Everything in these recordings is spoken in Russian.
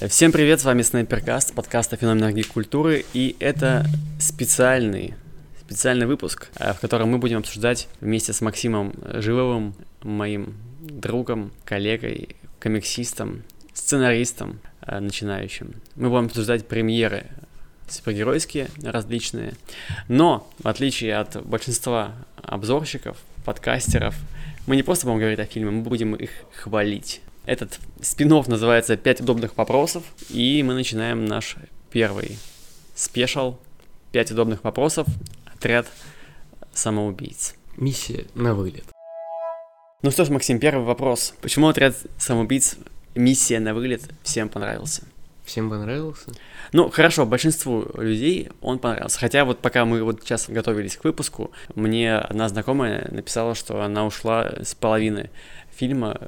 Всем привет, с вами Снайперкаст, подкаст о феноменах гик-культуры, и это специальный, специальный выпуск, э, в котором мы будем обсуждать вместе с Максимом Живовым, моим другом, коллегой, комиксистом, сценаристом э, начинающим. Мы будем обсуждать премьеры супергеройские различные, но в отличие от большинства обзорщиков, подкастеров, мы не просто будем говорить о фильме, мы будем их хвалить. Этот спин называется «Пять удобных вопросов», и мы начинаем наш первый спешл «Пять удобных вопросов. Отряд самоубийц». Миссия на вылет. Ну что ж, Максим, первый вопрос. Почему отряд самоубийц «Миссия на вылет» всем понравился? Всем понравился? Ну, хорошо, большинству людей он понравился. Хотя вот пока мы вот сейчас готовились к выпуску, мне одна знакомая написала, что она ушла с половины фильма.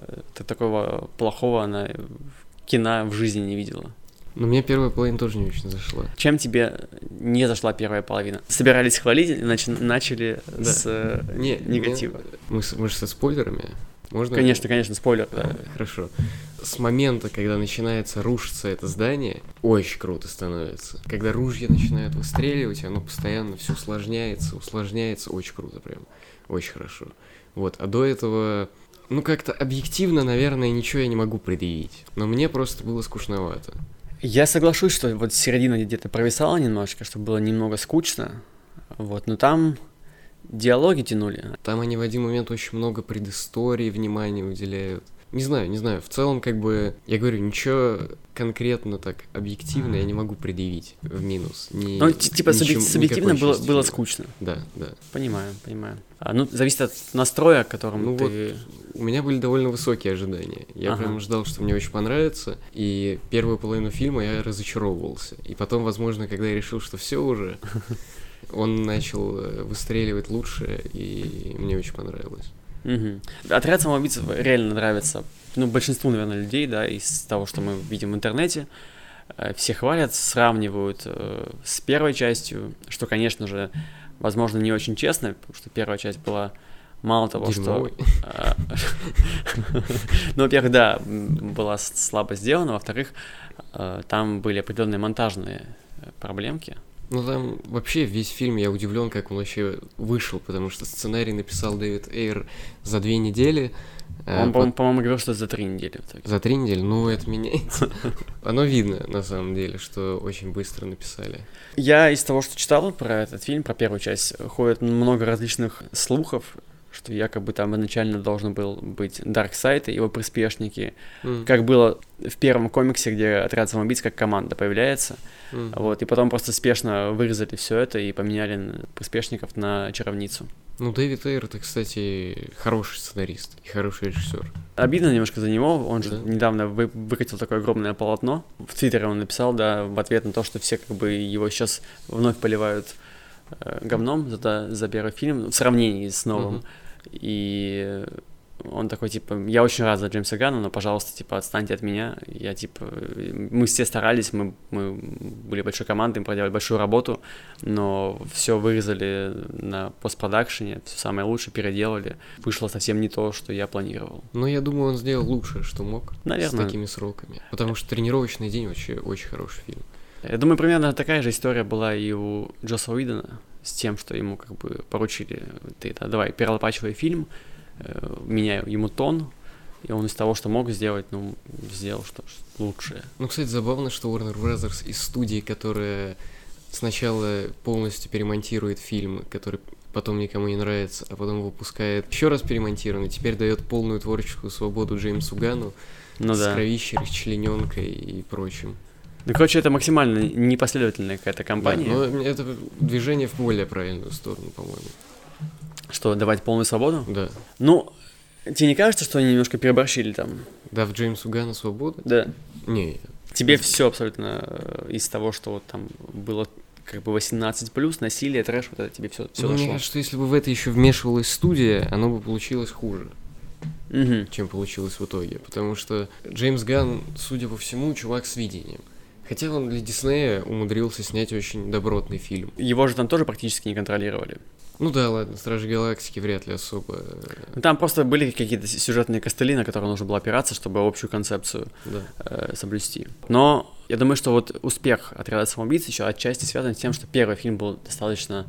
Такого плохого она кино в жизни не видела. Но мне первая половина тоже не очень зашла. Чем тебе не зашла первая половина? Собирались хвалить, нач- начали да. с э, не, негатива. Мы, мы же со спойлерами. Можно? Конечно, конечно, спойлер. Да. Хорошо. С момента, когда начинается рушиться это здание, очень круто становится. Когда ружья начинают выстреливать, оно постоянно все усложняется, усложняется, очень круто прям. Очень хорошо. Вот, а до этого ну, как-то объективно, наверное, ничего я не могу предъявить. Но мне просто было скучновато. Я соглашусь, что вот середина где-то провисала немножечко, чтобы было немного скучно. Вот, но там диалоги тянули. Там они в один момент очень много предыстории внимания уделяют. Не знаю, не знаю. В целом, как бы, я говорю, ничего конкретно так объективно я не могу предъявить в минус. Ни, ну, типа, ничем, субъективно было, было скучно. Да, да. Понимаю, понимаю. А, ну, зависит от настроя, которым ну, ты... Вот, у меня были довольно высокие ожидания. Я ага. прям ждал, что мне очень понравится. И первую половину фильма я разочаровывался. И потом, возможно, когда я решил, что все уже, он начал э, выстреливать лучше, и мне очень понравилось. Угу. Отряд самоубийц реально нравится, ну, большинству, наверное, людей, да, из того, что мы видим в интернете. Э, все хвалят, сравнивают э, с первой частью, что, конечно же, возможно, не очень честно, потому что первая часть была мало того, Дерьмовый. что... Э, ну, во-первых, да, была слабо сделана, во-вторых, э, там были определенные монтажные проблемки, ну там вообще весь фильм я удивлен, как он вообще вышел, потому что сценарий написал Дэвид Эйр за две недели. А он, по- по-моему, говорил, что за три недели. За три недели? Ну, это меняется. Оно видно, на самом деле, что очень быстро написали. Я из того, что читал про этот фильм, про первую часть, ходит много различных слухов, что якобы там изначально должен был быть Дарксайд и его приспешники, mm. как было в первом комиксе, где отряд самоубийц как команда появляется. Mm. Вот, и потом просто спешно вырезали все это и поменяли приспешников на чаровницу. Ну, Дэвид Эйр, это, кстати, хороший сценарист и хороший режиссер. Обидно немножко за него. Он же да. недавно вы, выкатил такое огромное полотно. В Твиттере он написал, да, в ответ на то, что все как бы его сейчас вновь поливают э, говном за, за первый фильм в сравнении с новым. Mm-hmm. И он такой, типа, я очень рад за Джеймса Ганна, но, пожалуйста, типа, отстаньте от меня. Я, типа, мы все старались, мы, мы были большой командой, мы проделали большую работу, но все вырезали на постпродакшене, все самое лучшее переделали. Вышло совсем не то, что я планировал. Но я думаю, он сделал лучшее, что мог. Наверное. С такими сроками. Потому что «Тренировочный день» вообще очень хороший фильм. Я думаю, примерно такая же история была и у Джоса Уидона с тем, что ему как бы поручили, ты это, давай, перелопачивай фильм, э, меняю ему тон, и он из того, что мог сделать, ну, сделал что лучшее. Ну, кстати, забавно, что Warner Brothers из студии, которая сначала полностью перемонтирует фильм, который потом никому не нравится, а потом выпускает еще раз перемонтированный, теперь дает полную творческую свободу Джеймсу Гану ну, с да. кровищей, расчлененкой и прочим. Ну, короче, это максимально непоследовательная какая-то компания. Да, но это движение в более правильную сторону, по-моему. Что, давать полную свободу? Да. Ну, тебе не кажется, что они немножко переборщили там? Да, в Джеймсу Ганна свободу? Да. Не. Тебе все абсолютно э, из того, что вот там было как бы 18 плюс, насилие, трэш, вот это тебе все, все ну, Мне кажется, что если бы в это еще вмешивалась студия, оно бы получилось хуже. Угу. чем получилось в итоге. Потому что Джеймс Ганн, судя по всему, чувак с видением. Хотя он для Диснея умудрился снять очень добротный фильм. Его же там тоже практически не контролировали. Ну да, ладно, Стражи Галактики вряд ли особо... Ну, Там просто были какие-то сюжетные костыли, на которые нужно было опираться, чтобы общую концепцию Да. э, соблюсти. Но я думаю, что вот успех отряда самоубийц еще отчасти связан с тем, что первый фильм был достаточно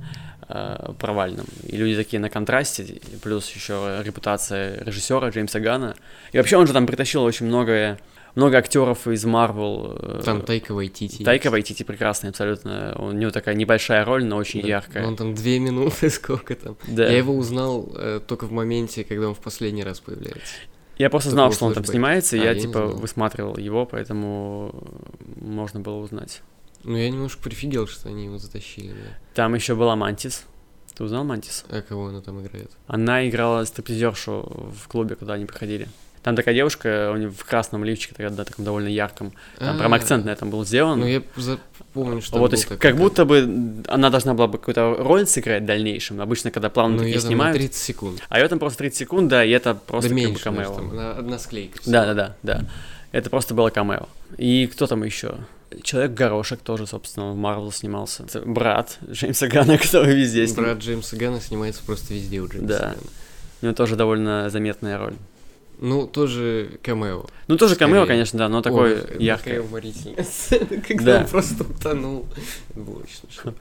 э, провальным. И люди такие на контрасте, плюс еще репутация режиссера Джеймса Гана. И вообще он же там притащил очень много, много актеров из Марвел. э, Там Тайка Вайтити. Тайка Вайтити прекрасный абсолютно. У него такая небольшая роль, но очень Да. яркая. Он там две минуты, сколько там. Да. Я его узнал э, только в моменте, когда он в последний раз появляется. Я просто знал, что он там снимается, и А, я, я типа высматривал его, поэтому можно было узнать. Ну, я немножко прифигел, что они его затащили, да. Там еще была Мантис. Ты узнал Мантис? А кого она там играет? Она играла стриптизершу в клубе, куда они приходили. Там такая девушка, у нее в красном лифчике, такая, да, таком довольно ярком. Там А, прям акцент на этом был сделан. Ну, я за- помню, что вот, то есть, как будто бы она должна была бы какую-то роль сыграть в дальнейшем. Обычно, когда плавно Ну, такие снимают. 30 секунд. А ее там просто 30 секунд, да, и это просто да как бы меньше, даже, камео. одна склейка. всего. Да, да, да, да. Это просто было камео. И кто там еще? Человек Горошек тоже, собственно, в Марвел снимался. Это брат Джеймса Гана, который везде снимается. Брат Джеймса Гана снимается просто везде у Джеймса Да. Гана. У него тоже довольно заметная роль. Ну, тоже камео. Ну, тоже камео, Скорее. конечно, да, но такой Ой, такая яркий. уморительная сцена, когда Да. он просто утонул. Было очень смешно.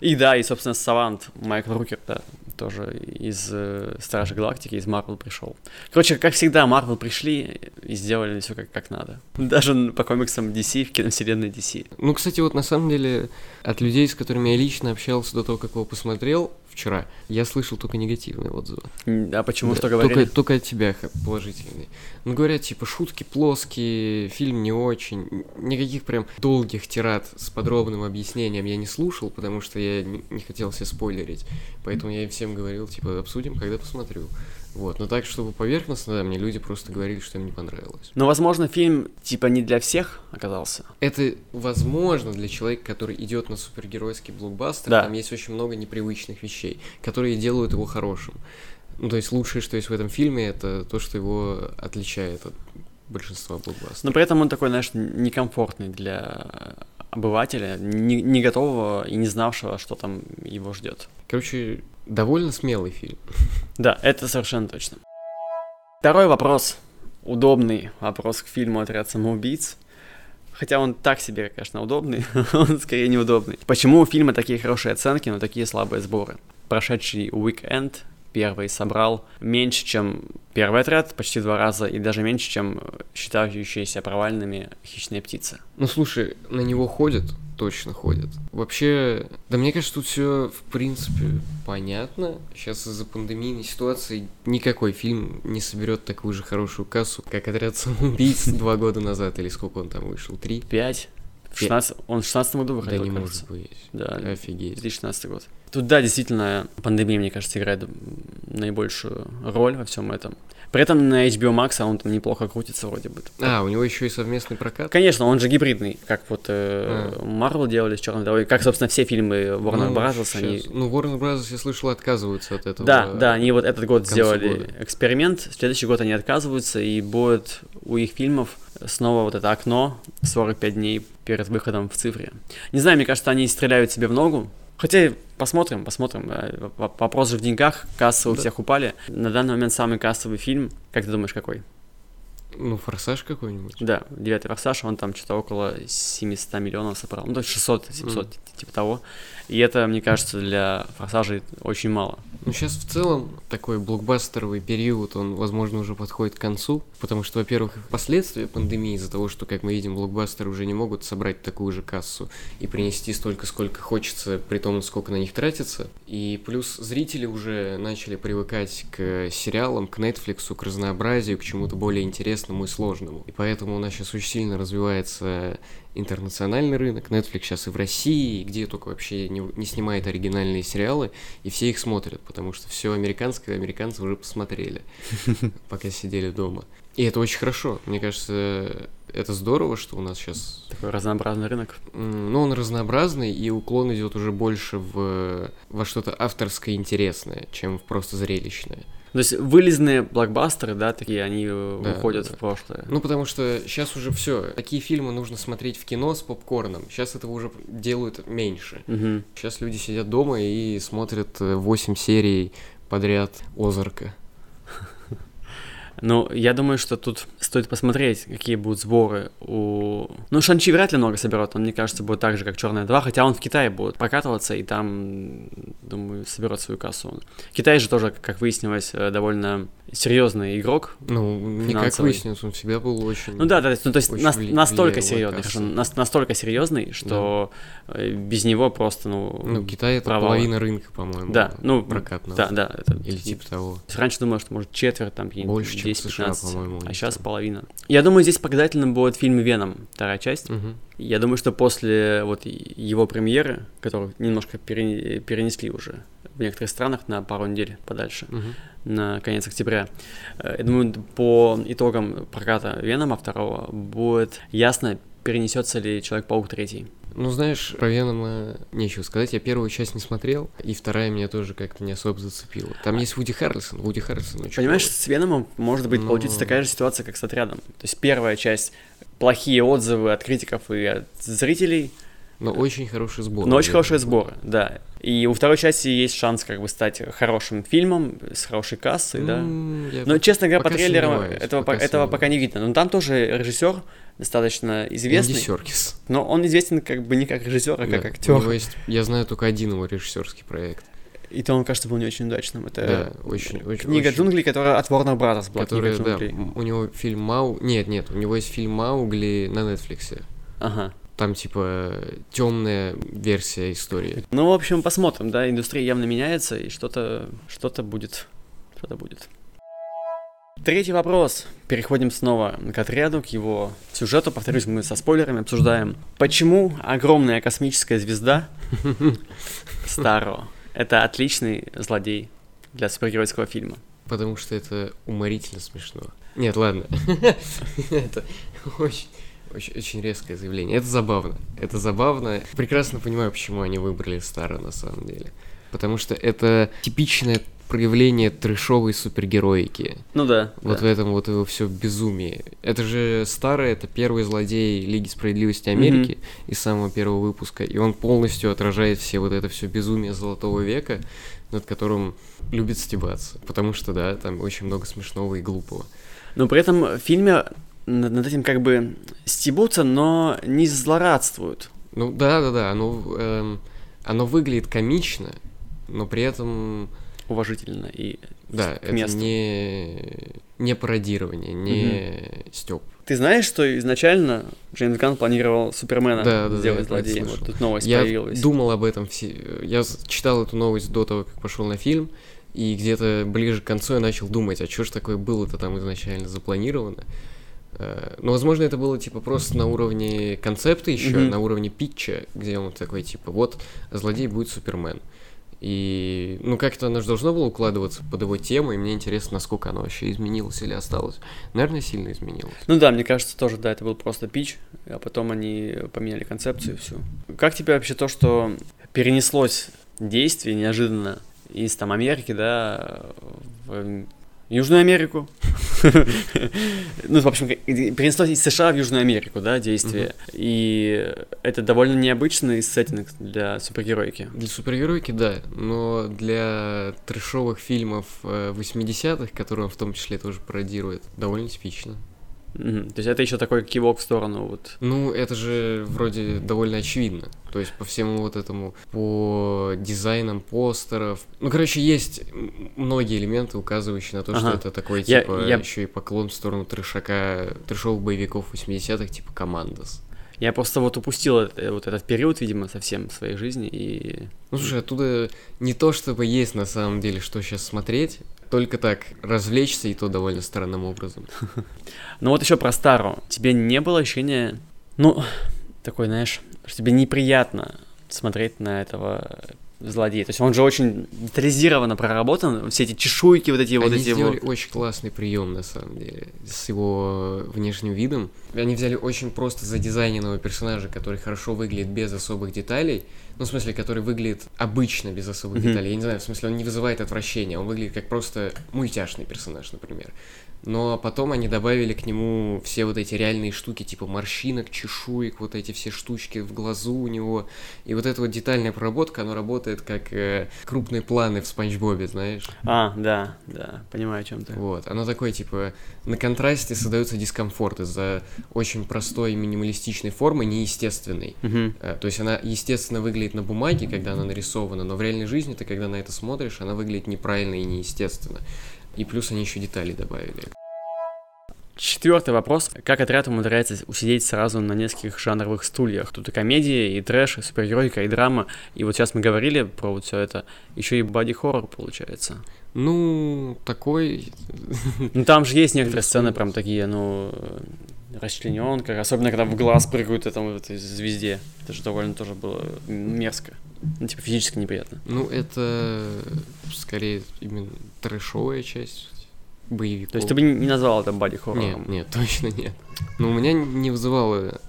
И да, и, собственно, Савант Майкл Рукер, да, тоже из э, Стражей Галактики, из Марвел пришел. Короче, как всегда, Марвел пришли и сделали все как, как надо. Даже по комиксам DC, в киновселенной DC. Ну, кстати, вот на самом деле, от людей, с которыми я лично общался до того, как его посмотрел вчера, я слышал только негативные отзывы. А почему, Да, что говорили? Только, только от тебя положительные. Ну, говорят, типа, шутки плоские, фильм не очень. Никаких прям долгих тират с подробным объяснением я не слушал, потому что я не хотел себе спойлерить. Поэтому я им всем говорил, типа, обсудим, когда посмотрю. Вот, но так, чтобы поверхностно, да, мне люди просто говорили, что им не понравилось. Но, возможно, фильм, типа, не для всех оказался. Это возможно для человека, который идет на супергеройский блокбастер. Да. Там есть очень много непривычных вещей, которые делают его хорошим. Ну, то есть лучшее, что есть в этом фильме, это то, что его отличает от большинства блокбастеров. Но при этом он такой, знаешь, некомфортный для обывателя, не, не готового и не знавшего, что там его ждет. Короче, довольно смелый фильм. Да, это совершенно точно. Второй вопрос. Удобный вопрос к фильму «Отряд самоубийц». Хотя он так себе, конечно, удобный, он скорее неудобный. Почему у фильма такие хорошие оценки, но такие слабые сборы? Прошедший уикенд первый собрал меньше, чем первый отряд, почти два раза, и даже меньше, чем считающиеся провальными «Хищные птицы». Ну, слушай, на него ходят, точно ходят. Вообще, да мне кажется, тут все, в принципе, понятно. Сейчас из-за пандемийной ситуации никакой фильм не соберет такую же хорошую кассу, как «Отряд самоубийц» два года назад, или сколько он там вышел, три? Пять. В Пе- 16... Он в 16 году Да выходил, не кажется. может быть. Да, Офигеть. 2016 год. Тут, да, действительно, пандемия, мне кажется, играет наибольшую роль во всем этом. При этом на HBO Max он там неплохо крутится вроде бы. А, у него еще и совместный прокат? Конечно, он же гибридный, как вот э, Marvel делали с черной вдовой, как, собственно, все фильмы Warner Ну, Bros. они... щас. Ну, Warner Bros., я слышал, отказываются от этого. Да, да, они вот этот год сделали года. эксперимент, в следующий год они отказываются, и будет у их фильмов снова вот это окно 45 дней перед выходом в цифре. Не знаю, мне кажется, они стреляют себе в ногу, Хотя посмотрим, посмотрим. Э, Вопрос же в деньгах, кассы у Да. всех упали. На данный момент самый кассовый фильм, как ты думаешь, какой? Ну, «Форсаж» какой-нибудь. Да, девятый форсаж, он там что-то около 700 миллионов собрал. Ну, то есть 600-700, типа того. И это, мне кажется, для форсажей очень мало. Ну, сейчас в целом такой блокбастеровый период, он, возможно, уже подходит к концу, потому что, во-первых, последствия пандемии из-за того, что, как мы видим, блокбастеры уже не могут собрать такую же кассу и принести столько, сколько хочется, при том, сколько на них тратится. И плюс зрители уже начали привыкать к сериалам, к Netflix, к разнообразию, к чему-то более интересному и сложному. И поэтому у нас сейчас очень сильно развивается интернациональный рынок. Netflix сейчас и в России, и где только вообще не, не снимает оригинальные сериалы, и все их смотрят, потому что все американское американцы уже посмотрели, пока сидели дома. И это очень хорошо. Мне кажется, это здорово, что у нас сейчас... Такой разнообразный рынок. Ну, он разнообразный, и уклон идет уже больше в, во что-то авторское интересное, чем в просто зрелищное. То есть вылезные блокбастеры, да, такие, они э, да, уходят да. в прошлое. Ну, потому что сейчас уже все. Такие фильмы нужно смотреть в кино с попкорном. Сейчас этого уже делают меньше. Угу. Сейчас люди сидят дома и смотрят 8 серий подряд Озарка. Ну, я думаю, что тут стоит посмотреть, какие будут сборы у... Ну, Шанчи вряд ли много соберет, он, мне кажется, будет так же, как Черная 2, хотя он в Китае будет прокатываться, и там, думаю, соберет свою кассу. Китай же тоже, как выяснилось, э, довольно серьезный игрок. Ну, не как выяснилось, он всегда был очень... Ну да, да, ну, то есть нас, настолько серьезный, хорошо, нас, настолько серьезный, что да. Э, без него просто, ну... Ну, Китай это провалы. половина рынка, по-моему. Да, ну... Прокатного. Да, да. Это... Или типа того. Раньше думал, что, может, четверть там... Больше, 10-15. США, а сейчас а половина. Я думаю, здесь показательным будет фильм «Веном», вторая часть. Угу. Я думаю, что после вот его премьеры, которую немножко перенесли уже в некоторых странах на пару недель подальше, угу. на конец октября, э, я думаю, по итогам проката «Венома» второго будет ясно, перенесется ли Человек-паук третий. Ну, знаешь, про Венома нечего сказать. Я первую часть не смотрел, и вторая меня тоже как-то не особо зацепила. Там есть Вуди Харрельсон. Вуди Харрельсон очень Понимаешь, с Веномом может быть Но... получится такая же ситуация, как с отрядом. То есть первая часть плохие отзывы от критиков и от зрителей. Но очень хороший сбор. Но очень хороший сбор, да. И у второй части есть шанс как бы стать хорошим фильмом с хорошей кассой, да. Но, честно говоря, по трейлерам этого, пока, этого пока не видно. Но там тоже режиссер достаточно известный. Энди Серкис. Но он известен как бы не как режиссер, а как актер. У него есть, я знаю только один его режиссерский проект. И то он, кажется, был не очень удачным. Это да, очень, очень, книга очень... джунглей, которая от Warner Brothers была. Которая, да, у него фильм Мау... Нет, нет, у него есть фильм Маугли на Netflix. Ага. Там, типа, темная версия истории. Ну, в общем, посмотрим, да, индустрия явно меняется, и что-то что будет. Что-то будет. Третий вопрос. Переходим снова к отряду, к его сюжету. Повторюсь, мы со спойлерами обсуждаем. Почему огромная космическая звезда Старо это отличный злодей для супергеройского фильма. Потому что это уморительно смешно. Нет, ладно. Это очень, очень, очень резкое заявление. Это забавно. Это забавно. Прекрасно понимаю, почему они выбрали Стара на самом деле. Потому что это типичное проявление трешовой супергероики. Ну да. Вот да. в этом вот его все безумие. Это же старый, это первый злодей Лиги Справедливости Америки mm-hmm. из самого первого выпуска, и он полностью отражает все вот это все безумие Золотого века, над которым любит стебаться. Потому что, да, там очень много смешного и глупого. Но при этом в фильме над этим как бы стебутся, но не злорадствуют. Ну да, да, да, оно, эм, оно выглядит комично, но при этом уважительно и да, к это месту. не не пародирование, не угу. стёб. Ты знаешь, что изначально Джеймс Ганн планировал Супермена да, сделать да, злодеем? Вот тут новость я появилась. думал об этом все. Я читал эту новость до того, как пошел на фильм, и где-то ближе к концу я начал думать, а что ж такое было-то там изначально запланировано. Э, ну, возможно, это было типа просто на уровне концепта еще, mm-hmm. на уровне питча, где он такой типа, вот злодей будет Супермен. И, ну, как-то оно же должно было укладываться под его тему, и мне интересно, насколько оно вообще изменилось или осталось. Наверное, сильно изменилось. Ну да, мне кажется, тоже, да, это был просто пич, а потом они поменяли концепцию и все. Как тебе вообще то, что перенеслось действие неожиданно из там Америки, да, в Южную Америку. ну, в общем, перенеслось из США в Южную Америку, да, действие. И это довольно необычный сеттинг для супергеройки. Для супергеройки, да, но для трешовых фильмов 80-х, э, которые он в том числе тоже пародирует, довольно типично. Угу. То есть это еще такой кивок в сторону вот. Ну, это же вроде довольно очевидно. То есть по всему вот этому, по дизайнам постеров. Ну, короче, есть многие элементы, указывающие на то, ага. что это такой, типа, я, я... еще и поклон в сторону трешака, трешовых боевиков 80-х, типа Командос. Я просто вот упустил это, вот этот период, видимо, совсем в своей жизни и... Ну, слушай, оттуда не то, чтобы есть на самом деле, что сейчас смотреть, только так развлечься, и то довольно странным образом. Ну вот еще про Стару. Тебе не было ощущения, ну, такой, знаешь, что тебе неприятно смотреть на этого злодей. То есть он же очень детализированно проработан, все эти чешуйки, вот эти Они вот эти сделали вот. очень классный прием, на самом деле, с его внешним видом. Они взяли очень просто задизайненного персонажа, который хорошо выглядит без особых деталей. Ну, в смысле, который выглядит обычно без особых Мгм. деталей. Я не знаю, в смысле, он не вызывает отвращения. Он выглядит как просто мультяшный персонаж, например. Но потом они добавили к нему все вот эти реальные штуки, типа морщинок, чешуек, вот эти все штучки в глазу у него. И вот эта вот детальная проработка, она работает как э, крупные планы в Спанч Бобе, знаешь. А, да, да, понимаю, о чем ты. Вот, оно такое, типа, на контрасте создается дискомфорт из-за очень простой минималистичной формы, неестественной. Э, То есть она, естественно, выглядит на бумаге, когда она нарисована, но в реальной жизни ты, когда на это смотришь, она выглядит неправильно и неестественно. И плюс они еще детали добавили. Четвертый вопрос. Как отряд умудряется усидеть сразу на нескольких жанровых стульях? Тут и комедия, и трэш, и супергеройка, и драма. И вот сейчас мы говорили про вот все это. Еще и боди-хоррор получается. Ну, такой... Ну там же есть некоторые сцены прям такие, ну, расчлененка, особенно когда в глаз прыгают этому этой звезде. Это же довольно тоже было мерзко. Ну, типа физически неприятно. Ну, это скорее именно трэшовая часть боевиков. То есть ты бы не назвал это боди-хоррором? Нет, нет, точно нет. Но у меня не вызывало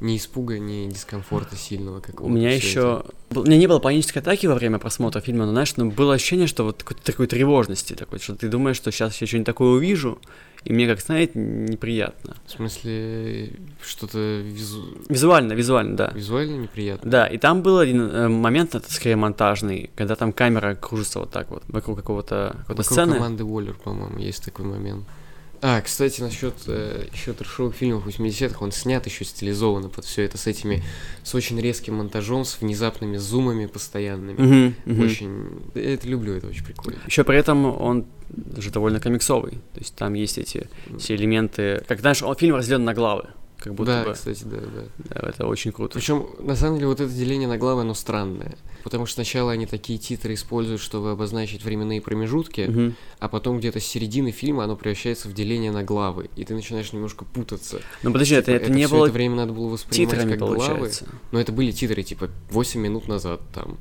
ни испуга, ни дискомфорта сильного У какого-то. меня всё еще... У меня не было панической атаки во время просмотра фильма, но, знаешь, ну, было ощущение, что вот какой-то такой тревожности, такой, что ты думаешь, что сейчас я что-нибудь такое увижу, и мне, как знаете, неприятно. В смысле, что-то визу- Визуально, визуально, да. визуально неприятно. Да, и там был один э, момент, это скорее монтажный, когда там камера кружится вот так вот вокруг какого-то какой-то Вокруг сцены. команды Уоллер, по-моему, есть такой момент. А, кстати, насчет э, еще трешовых фильмов 80-х, он снят еще стилизованно под все это с этими, с очень резким монтажом, с внезапными зумами постоянными. Мгм, мгм. Очень. Я это люблю, это очень прикольно. Еще при этом он же довольно комиксовый. То есть там есть эти все элементы. Как знаешь, он, фильм разделен на главы. Как будто да, бы. кстати, да, да. Да, это очень круто. Причем, на самом деле, вот это деление на главы, оно странное. Потому что сначала они такие титры используют, чтобы обозначить временные промежутки, Мгм. а потом где-то с середины фильма оно превращается в деление на главы, и ты начинаешь немножко путаться. Ну подожди, это, Типа, это не всё было это время надо было воспринимать титрами, как главы. получается. Но это были титры, типа, 8 минут назад, там,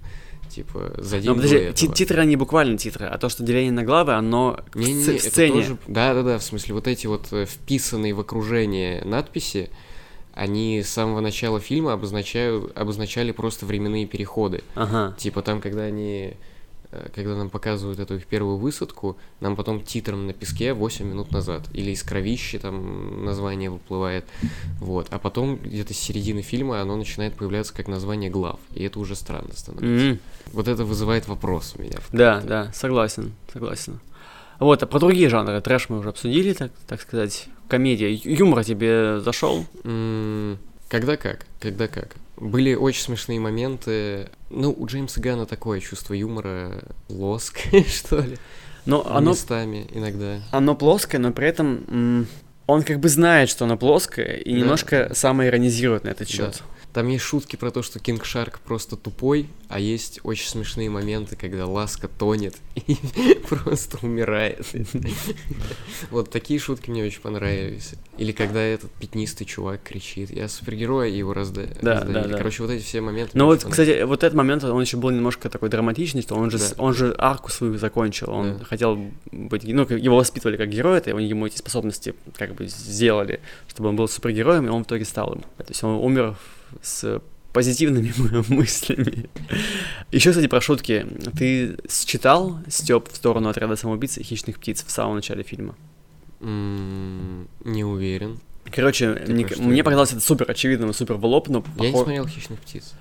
типа, за день Но до подожди, ти- титры, они буквально титры, а то, что деление на главы, оно в Не-не-не, сц- в сцене. тоже- Да-да-да, в смысле, вот эти вот э, вписанные в окружение надписи, они с самого начала фильма обозначают, обозначали просто временные переходы. Ага. Типа там, когда они когда нам показывают эту их первую высадку, нам потом титром на песке 8 минут назад. Или из кровищи там название выплывает. Вот. А потом где-то с середины фильма оно начинает появляться как название глав. И это уже странно становится. М, Вот это вызывает вопрос у меня. Да, да, согласен, согласен. Вот, а про другие жанры трэш мы уже обсудили, так, так сказать. Комедия. Юмор тебе зашел? М, Когда как? Когда как? Были очень смешные моменты. Ну, у Джеймса Гана такое чувство юмора, лоск, что ли, Но оно, местами иногда. оно плоское, но при этом он как бы знает, что оно плоское, и Да. немножко самоиронизирует на этот Да. счет. Там есть шутки про то, что Кинг Шарк просто тупой, а есть очень смешные моменты, когда Ласка тонет и просто умирает. Вот такие шутки мне очень понравились. Или когда этот пятнистый чувак кричит, я супергерой, и его разда- Да, да, да. Короче, вот эти все моменты. Мне вот, кстати, вот этот момент, он еще был немножко такой драматичный, что он же, Да. он же арку свою закончил, он Да. хотел быть, ну, его воспитывали как героя, это ему эти способности как бы сделали, чтобы он был супергероем, и он в итоге стал им. То есть он умер с позитивными мыслями. Еще, кстати, про шутки. Ты считал Степ в сторону отряда самоубийц и хищных птиц в самом начале фильма? Не уверен. Короче, Ты мне, мне показалось это супер очевидным супер в лоб, но Я не смотрел «Хищных птиц».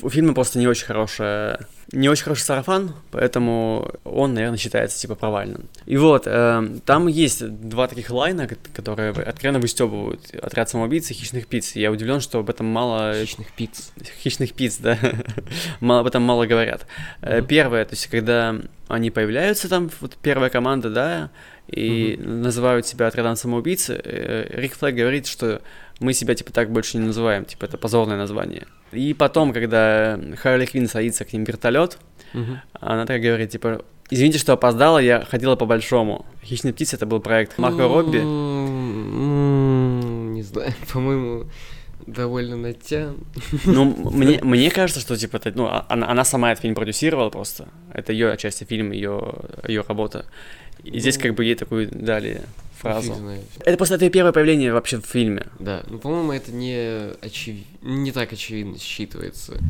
У фильма просто не очень хорошая, не очень хороший сарафан, поэтому он, наверное, считается типа провальным. И вот, э, там есть два таких лайна, ко- которые откровенно выстебывают отряд самоубийц и хищных птиц. Я удивлен, что об этом мало «Хищных птиц». хищных птиц, да, мало, об этом мало говорят. Э. Первое, то есть, когда они появляются там, вот первая команда, да, и называют себя отрядом самоубийц, э, Рик Флэг говорит, что мы себя, типа, так больше не называем, типа, это позорное название. И потом, когда Харли Квинн садится к ним в вертолет, Мгм. она так говорит, типа, извините, что опоздала, я ходила по-большому. «Хищные птицы» — это был проект Марко Робби. М, Не знаю, по-моему, довольно натян. Ну, мне, мне кажется, что, типа, это, ну, а- она, она сама этот фильм продюсировала просто. Это ее отчасти фильм, ее, ее работа. И здесь Ну, как бы ей такую дали фразу. Это просто это её первое появление вообще в фильме. Да, ну, по-моему, это не, очев... не так очевидно считывается.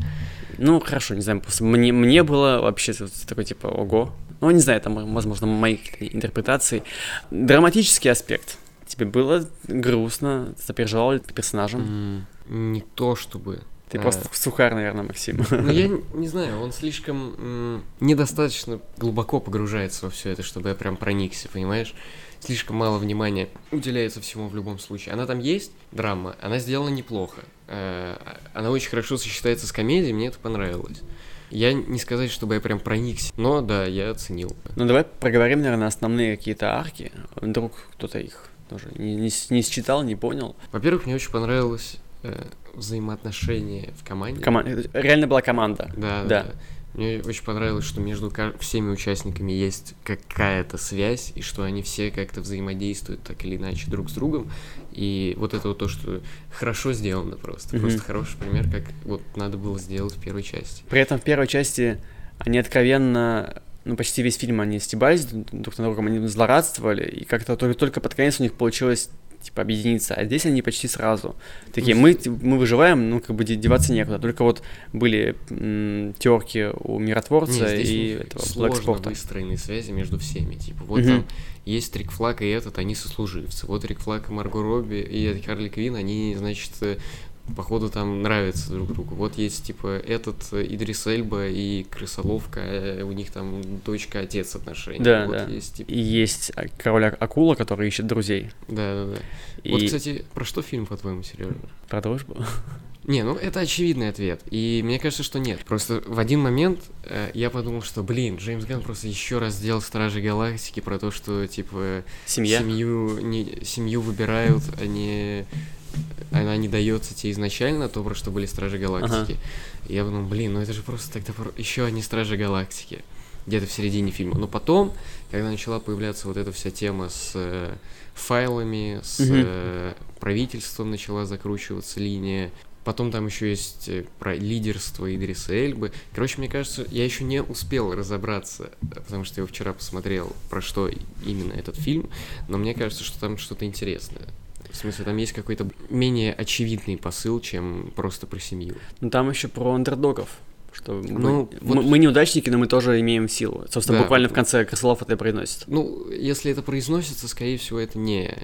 Ну, хорошо, не знаю, просто мне, мне было вообще такой, типа, ого. Ну, не знаю, там, возможно, мои какие-то интерпретации. Драматический аспект. Тебе было грустно, сопереживал ли ты персонажем? Не то чтобы. Ты А, просто сухар, наверное, Максим. Ну, я не знаю, он слишком недостаточно глубоко погружается во все это, чтобы я прям проникся, понимаешь? Слишком мало внимания уделяется всему в любом случае. Она там есть, драма, она сделана неплохо. Э, Она очень хорошо сочетается с комедией, мне это понравилось. Я не сказать, чтобы я прям проникся, но да, я оценил. Ну, давай проговорим, наверное, основные какие-то арки. Вдруг кто-то их тоже не, не, не считал, не понял. Во-первых, мне очень понравилось э, взаимоотношения в команде. Кома- Реально была команда. Да, Да. да. Мне очень понравилось, что между всеми участниками есть какая-то связь, и что они все как-то взаимодействуют так или иначе друг с другом. И вот это вот то, что хорошо сделано просто. Мгм. Просто хороший пример, как вот надо было сделать в первой части. При этом в первой части они откровенно, ну, почти весь фильм они стебались друг на другом, они злорадствовали, и как-то только, только под конец у них получилось типа объединиться, а здесь они почти сразу. Такие, мы, мы выживаем, ну, как бы де- деваться некуда. Только вот были терки у миротворца Не, здесь и этого сложно выстроенные связи между всеми. Типа, вот Мгм. там есть Рик Флаг и этот, они сослуживцы. Вот Рик Флаг и Марго Робби и Харли Квин, они, значит, э, походу там нравятся друг другу. Вот есть, типа, этот э, Идрис Эльба и Крысоловка, э, у них там дочка-отец отношения. Да, вот да. есть, типа, И есть а, король акула, который ищет друзей. да, да, да. И Вот, кстати, про что фильм, по-твоему, Сережа? про дружбу. Не, ну это очевидный ответ. И мне кажется, что нет. Просто в один момент э, я подумал, что, блин, Джеймс Ганн просто еще раз сделал Стражи Галактики про то, что, типа, Семья. семью, не, семью выбирают, а не... Она не дается тебе изначально, то, про что были Стражи Галактики. И я подумал, блин, ну это же просто тогда еще одни Стражи Галактики. Где-то в середине фильма. Но потом, когда начала появляться вот эта вся тема с э, файлами, с Мгм. э, правительством начала закручиваться линия, Потом там еще есть э, про лидерство Идриса Эльбы. Короче, мне кажется, я еще не успел разобраться, потому что я вчера посмотрел, про что именно этот фильм, но мне кажется, что там что-то интересное. В смысле, там есть какой-то менее очевидный посыл, чем просто про семью. Ну там еще про андердогов. Что мы, Ну, мы, вот- мы неудачники, но мы тоже имеем силу. Собственно, Да. буквально в конце Крысолов это и произносит. Ну, если это произносится, скорее всего, это не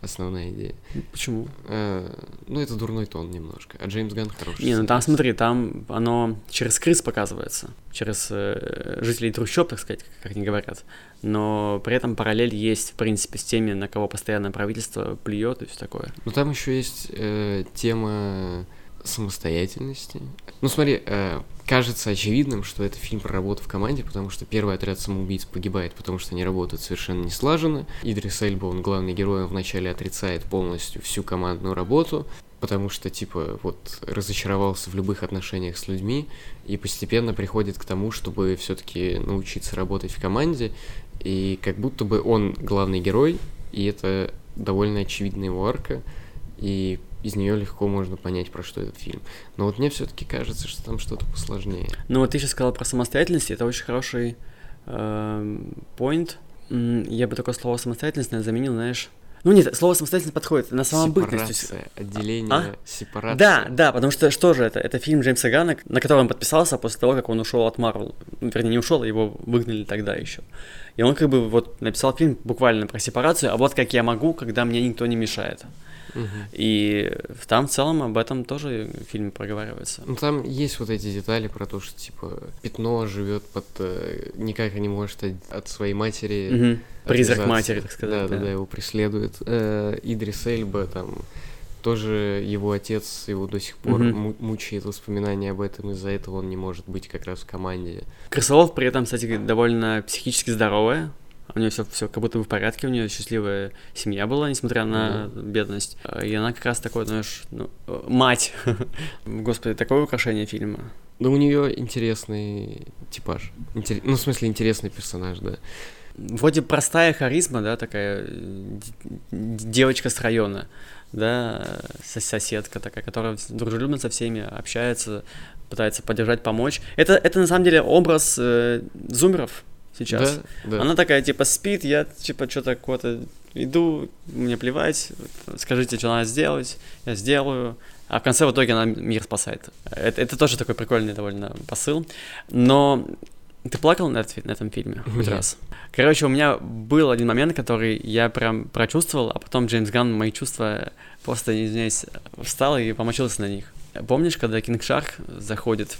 основная идея. Почему? Э, ну, это дурной тон немножко. А Джеймс Ганн хороший. Не, ну там смотри, там оно через крыс показывается, через э, жителей трущоб, так сказать, как они говорят. Но при этом параллель есть, в принципе, с теми, на кого постоянное правительство плюет и все такое. Ну там еще есть э, тема самостоятельности. Ну смотри, э, кажется очевидным, что это фильм про работу в команде, потому что первый отряд самоубийц погибает, потому что они работают совершенно не слаженно. Идрис Эльба, он главный герой, он вначале отрицает полностью всю командную работу, потому что, типа, вот, разочаровался в любых отношениях с людьми, и постепенно приходит к тому, чтобы все-таки научиться работать в команде, и как будто бы он главный герой, и это довольно очевидная его арка, и из нее легко можно понять, про что этот фильм. Но вот мне все-таки кажется, что там что-то посложнее. Ну вот ты сейчас сказал про самостоятельность, это очень хороший поинт. Я бы такое слово самостоятельность наверное, заменил, знаешь... Ну нет, слово самостоятельность подходит на самобытность. Сепарация, отделение, А? сепарация. Да, да, потому что что же это? Это фильм Джеймса Ганна, на который он подписался после того, как он ушел от Марвел. Ну, Вернее, не ушел, а его выгнали тогда еще. И он как бы вот написал фильм буквально про сепарацию, а вот как я могу, когда мне никто не мешает. И там в целом об этом тоже в фильме проговаривается. Ну там есть вот эти детали про то, что типа пятно живет под э, никак не может от, от своей матери. Призрак матери, так сказать. Да, да, да, его преследует. Э, Идрис Эльба там тоже его отец его до сих пор му- мучает воспоминания об этом, из-за этого он не может быть как раз в команде. Крысолов при этом, кстати, довольно психически здоровая. У нее все, все как будто бы в порядке, у нее счастливая семья была, несмотря на бедность. И она как раз такой, знаешь, ну, э, мать. Господи, такое украшение фильма. Но у нее интересный типаж. Интер- Ну, в смысле, интересный персонаж, да. Вроде простая харизма, да, такая девочка с района, да, соседка такая, которая дружелюбно со всеми общается, пытается поддержать, помочь. Это, это на самом деле образ э, зумеров сейчас. Да, да. Она такая, типа, спит, я, типа, что-то куда-то иду, мне плевать, скажите, что надо сделать, я сделаю. А в конце в итоге она мир спасает. Это, это тоже такой прикольный довольно посыл. Но ты плакал на, на этом фильме хоть Нет. раз? Короче, у меня был один момент, который я прям прочувствовал, а потом Джеймс Ганн мои чувства просто, извиняюсь, встал и помочился на них. Помнишь, когда Кинг Шарк заходит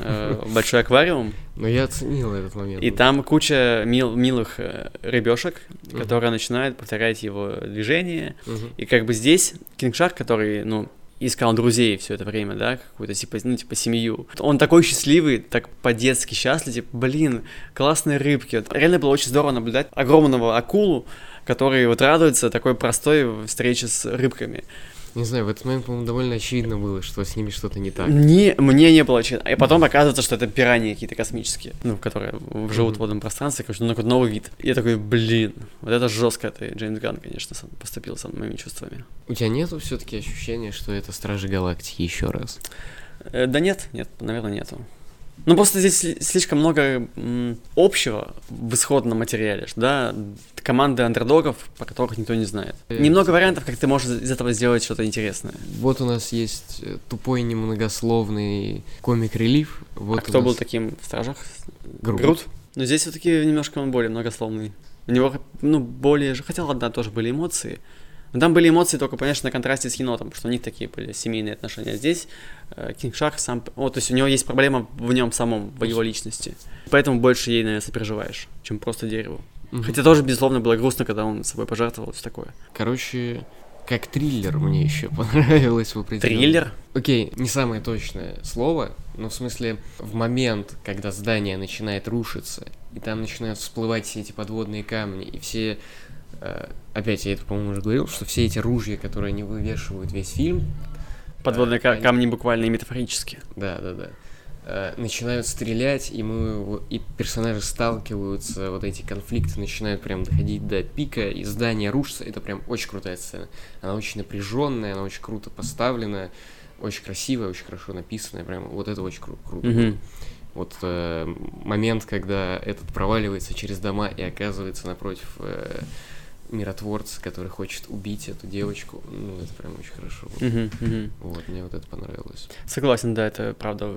э, в большой аквариум, Но я оценил этот момент. и там куча мил- милых э, рыбешек, Мгм. которые начинают повторять его движение. Мгм. И как бы здесь Кинг Шарк, который, ну, искал друзей все это время, да, какую-то, типа, ну, типа, семью. Он такой счастливый, так по-детски счастлив, типа, блин, классные рыбки. Вот Реально было очень здорово наблюдать огромного акулу, который вот радуется такой простой встрече с рыбками. Не знаю, в этот момент, по-моему, довольно очевидно было, что с ними что-то не так. Не, мне не было очевидно. И потом оказывается, что это пираньи какие-то космические, ну, которые живут в Мгм. водном пространстве, короче, ну, какой-то новый вид. И я такой, блин, вот это жестко, ты, Джеймс Ганн, конечно, сам поступил со моими чувствами. У тебя нету все-таки ощущения, что это Стражи Галактики еще раз? Э, Да нет, нет, наверное, нету. Ну, просто здесь сли- слишком много общего в исходном материале, да, команды андердогов, про которых никто не знает. Э, Немного вариантов, как ты можешь из этого сделать что-то интересное. Вот у нас есть э, тупой немногословный комик-релив. Вот а кто был нас таким в Стражах? Грут. Но здесь все-таки немножко он более многословный. У него, ну, более же, хотя ладно, тоже были эмоции. Но там были эмоции только, конечно, на контрасте с енотом, потому что у них такие были семейные отношения. Здесь э, Кинг Шарк сам... О, то есть у него есть проблема в нем самом, в его личности. Поэтому больше ей, наверное, сопереживаешь, чем просто дереву. Мгм. Хотя тоже, безусловно, было грустно, когда он собой пожертвовал, все такое. Короче, как триллер мне еще понравилось в определенном. Триллер? Окей, не самое точное слово, но в смысле в момент, когда здание начинает рушиться, и там начинают всплывать все эти подводные камни, и все... э, опять, я это, по-моему, уже говорил, что все эти ружья, которые они вывешивают весь фильм, Подводные ка- они- камни буквально и метафорически. да, да, да, э, начинают стрелять, и мы и персонажи сталкиваются, вот эти конфликты начинают прям доходить до пика, и здание рушится. Это прям очень крутая сцена. Она очень напряженная, она очень круто поставлена, очень красивая, очень хорошо написанная. Прям вот это очень кру- круто. Мгм. Вот э, момент, когда этот проваливается через дома и оказывается напротив э, миротворца, который хочет убить эту девочку. Ну, это прям очень хорошо. Мгм, мгм. Вот, мне вот это понравилось. Согласен, да, это правда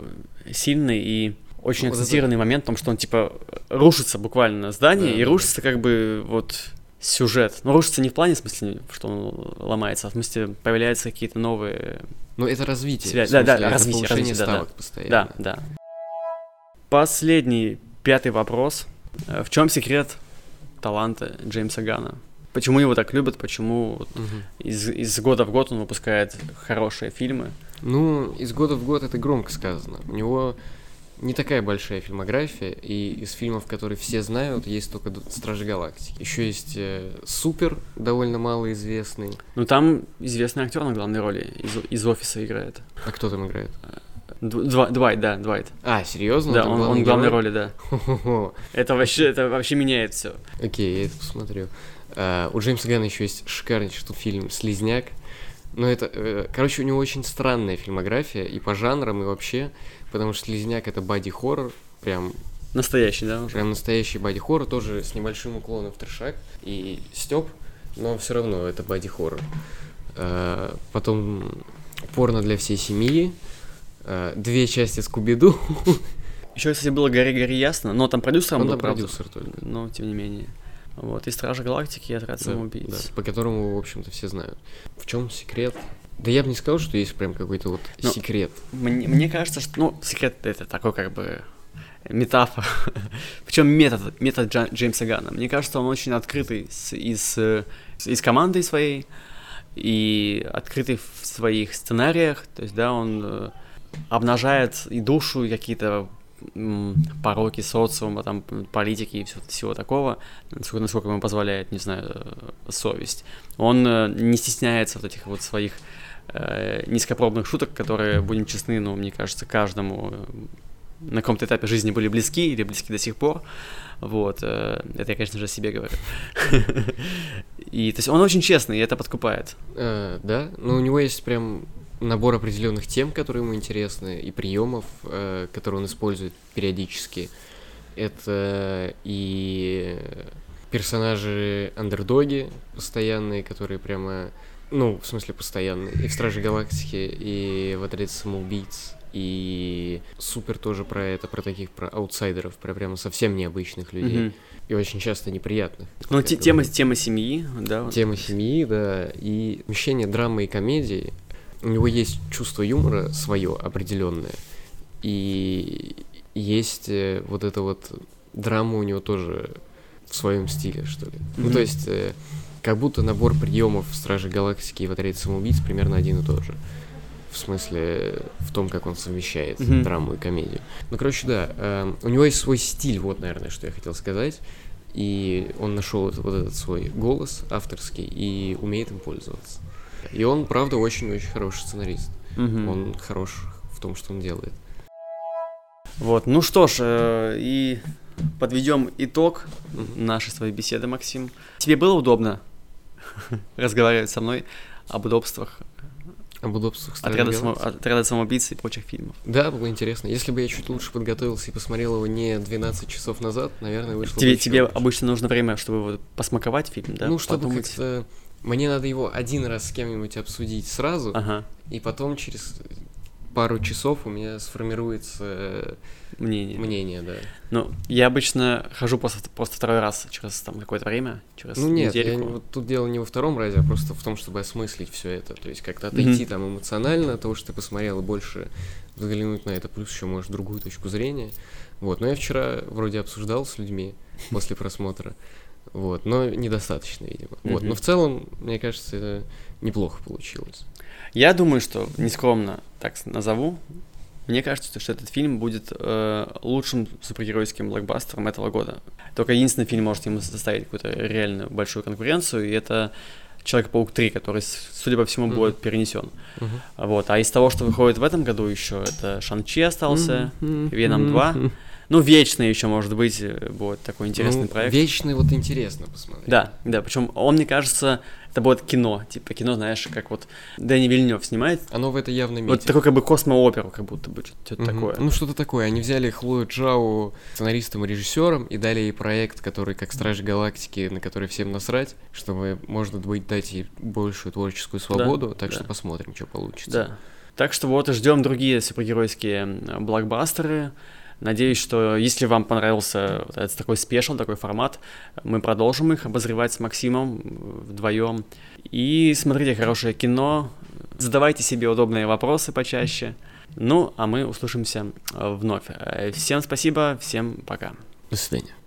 сильный и очень Вот это- акцентированный момент в том, что он типа рушится буквально здание, Да, и да, рушится как бы вот сюжет. Но рушится не в плане в смысле, что он ломается, а в смысле появляются какие-то новые. Ну, это развитие. В да, да, это развитие, развитие, да, да. постоянно. Да, да. Последний, пятый вопрос. Э, В чем секрет таланта Джеймса Гана? Почему его так любят? Почему вот Мгм. из, из года в год он выпускает хорошие фильмы? Ну, из года в год это громко сказано. У него не такая большая фильмография, и из фильмов, которые все знают, есть только Стражи Галактики. Еще есть э, Супер, довольно малоизвестный. Ну там известный актер на главной роли из, из офиса играет. А кто там играет? Двайт, да, Двайт. А, серьезно? да, он, он в главной роли, да. Это вообще, это вообще меняет все. Окей, я это посмотрю. А, у Джеймса Гана еще есть шикарнейший фильм «Слизняк». Но это, э, короче, у него очень странная фильмография и по жанрам, и вообще, потому что «Слизняк» — это боди-хоррор, прям Настоящий, да, уже. Прям настоящий боди-хоррор, тоже с небольшим уклоном в трешак и степ, но все равно это боди-хоррор. Э, Потом порно для всей семьи, э, две части Скуби-Ду. Еще, кстати, было Гори Гори Ясно, но там продюсером Он был, там правда. продюсер только. Но, тем не менее. Вот, и Стражи Галактики, и Отряд Да, самоубийц. да, по которому, в общем-то, все знают. В чем секрет? Да я бы не сказал, что есть прям какой-то вот Ну, секрет. Мне, мне кажется, что, ну, секрет это такой как бы метафора. Причем метод, метод Джа- Джеймса Гана. Мне кажется, он очень открытый с, и с, и с командой своей, и открытый в своих сценариях. То есть, да, он э, обнажает и душу, и какие-то пороки социума, там, политики и всё- всего такого, насколько, насколько ему позволяет, не знаю, э, совесть. Он э, не стесняется вот этих вот своих э, низкопробных шуток, которые, будем честны, ну, мне кажется, каждому э, на каком-то этапе жизни были близки или близки до сих пор. Вот, э, это я, конечно же, о себе говорю. И, то есть, он очень честный, и это подкупает. Да, но у него есть прям набор определенных тем, которые ему интересны, и приемов, э, которые он использует периодически. Это и персонажи андердоги постоянные, которые прямо, ну, в смысле постоянные, и в Страже Галактики, и в Отряде самоубийц, и Супер тоже про это, про таких, про аутсайдеров, про прямо совсем необычных людей. Мгм. И очень часто неприятных. Ну, те- тема, тема семьи, да. вот. Тема семьи, да, и смещение драмы и комедии. У него есть чувство юмора свое определенное, и есть э, вот эта вот драма у него тоже в своем стиле, что ли. Ну, Мгм. то есть, э, как будто набор приемов в Страже Галактики и в Отряде самоубийц примерно один и тот же. В смысле, в том, как он совмещает Мгм. драму и комедию. Ну, короче, да, эм, у него есть свой стиль, вот, наверное, что я хотел сказать. И он нашел вот этот свой голос авторский и умеет им пользоваться. И он, правда, очень-очень хороший сценарист. Мгм. Он хорош в том, что он делает. Вот, ну что ж, э, и подведем итог нашей своей беседы, Максим. Тебе было удобно разговаривать со мной об удобствах Об удобствах отряда, само- отряда самоубийц и прочих фильмов? Да, было интересно. Если бы я чуть лучше подготовился и посмотрел его не 12 часов назад, наверное, вышло бы Тебе, ещё тебе лучше. обычно нужно время, чтобы посмаковать фильм, да? Ну, чтобы подумать? как-то... Мне надо его один раз с кем-нибудь обсудить сразу, Ага, и потом через пару часов у меня сформируется э, мнение. мнение, да. Ну, я обычно хожу просто, просто второй раз через там какое-то время, через Ну нет, я не- вот тут дело не во втором разе, а просто в том, чтобы осмыслить все это. То есть как-то отойти Мгм. там эмоционально от того, что ты посмотрел, и больше взглянуть на это, плюс еще, может, другую точку зрения. Вот, но я вчера вроде обсуждал с людьми после просмотра, вот, но недостаточно, видимо. Вот, Мгм. но в целом, мне кажется, это неплохо получилось. Я думаю, что нескромно так назову. Мне кажется, что этот фильм будет э, лучшим супергеройским блокбастером этого года. Только единственный фильм может ему составить какую-то реальную большую конкуренцию, и это Человек-паук 3, который, судя по всему, Мгм. будет перенесен. Мгм. Вот. А из того, что выходит в этом году еще, это Шан-Чи остался, Мгм. Веном 2. Мгм. Ну, Вечный еще, может быть, э, будет такой интересный Ну, проект. Вечный вот интересно посмотреть. Да, да, причем он, мне кажется, это будет кино. Типа кино, знаешь, как вот Дэнни Вильнев снимает. Оно в это явно метит. Вот такой как бы космооперу, как будто бы что-то Мгм. такое. Ну, что-то такое. Они взяли Хлою Джао сценаристом и режиссером и дали ей проект, который как Стражи Галактики, на который всем насрать, чтобы, может быть, дать ей большую творческую свободу. так да. что посмотрим, что получится. Да. Так что вот и ждем другие супергеройские м, блокбастеры. Надеюсь, что если вам понравился вот этот такой спешл, такой формат, мы продолжим их обозревать с Максимом вдвоем. И смотрите хорошее кино, задавайте себе удобные вопросы почаще. Ну, а мы услышимся э, вновь. Э, Всем спасибо, всем пока. До свидания.